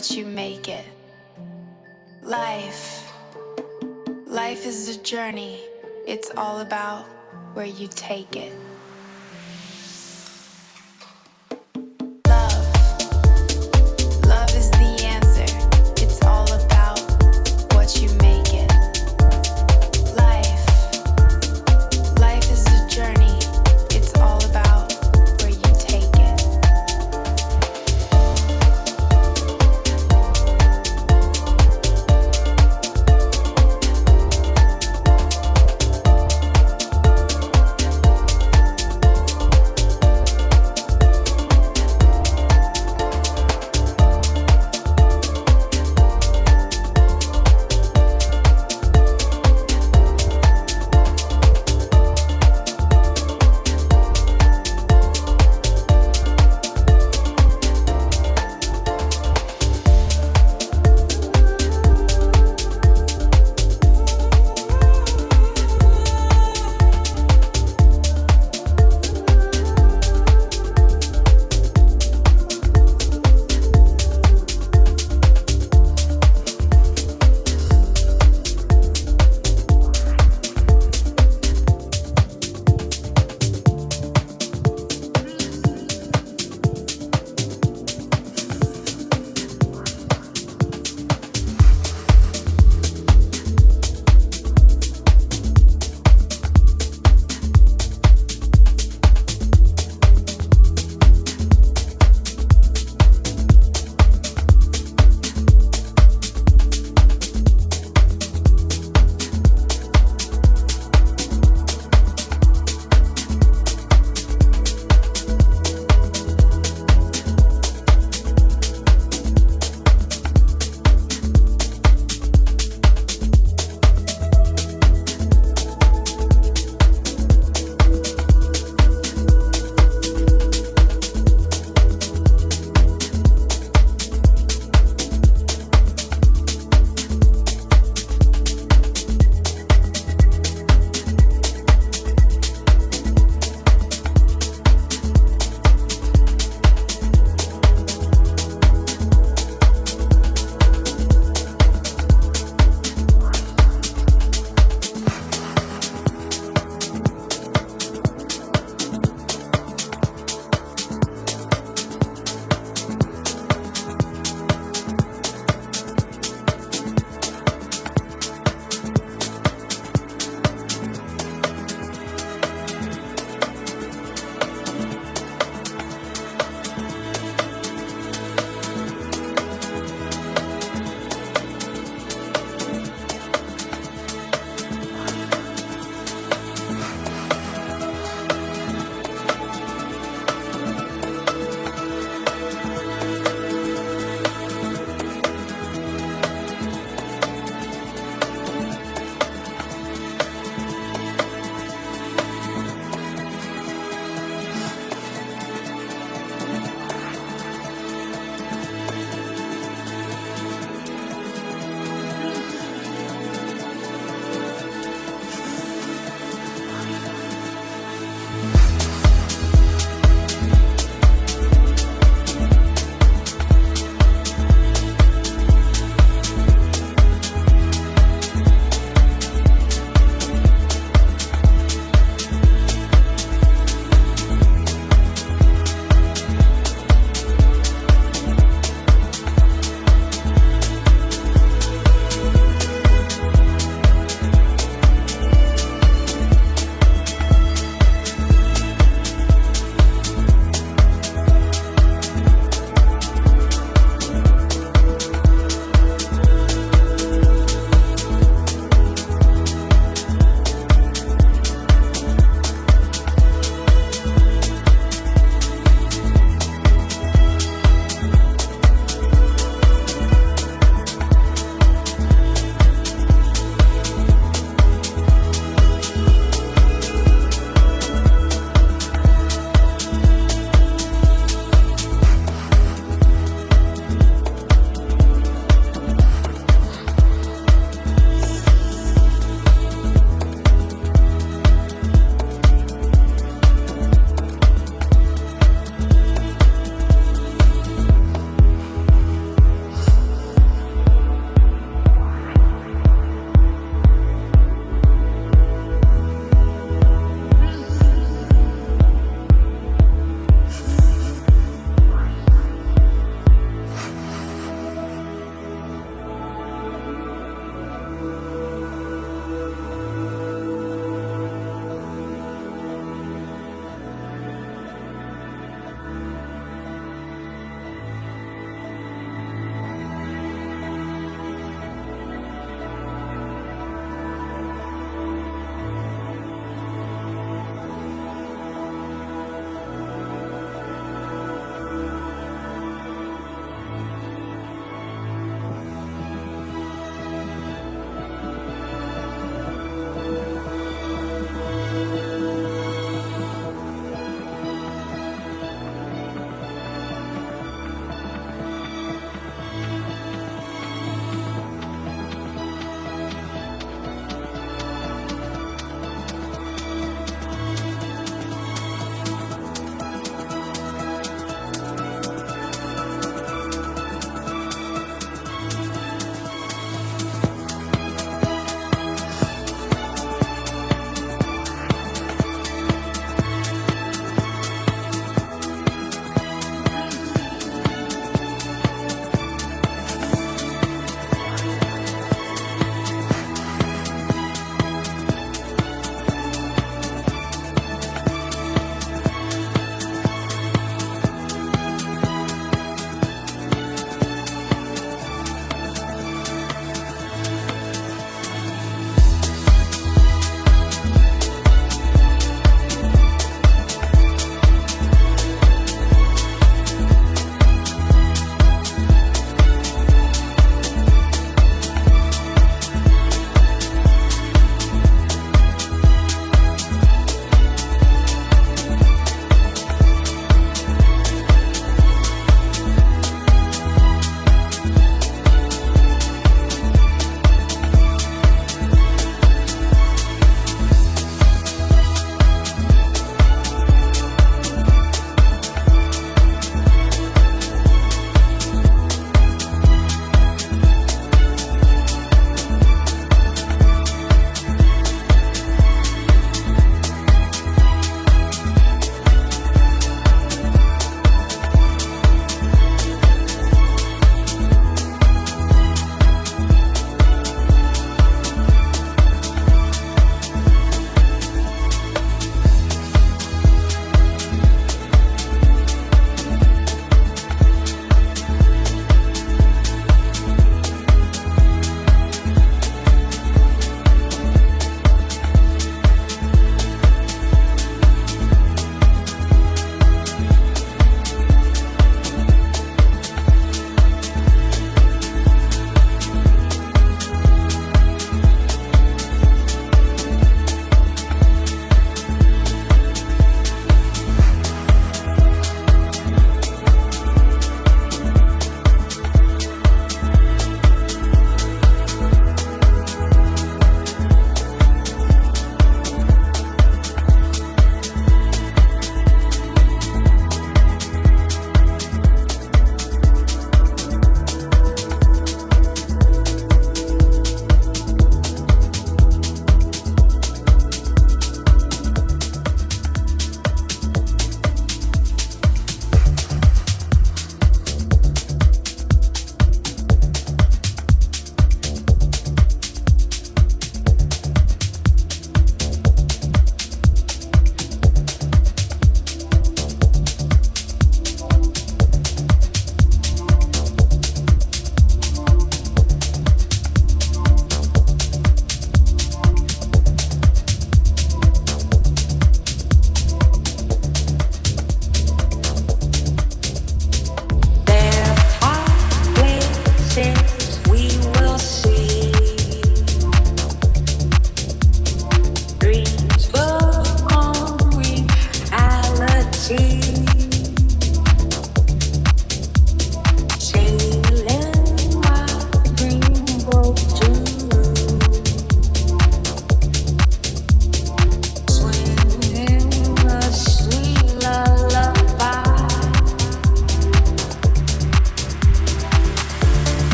what you make it. Life. Life is a journey. It's all about where you take it.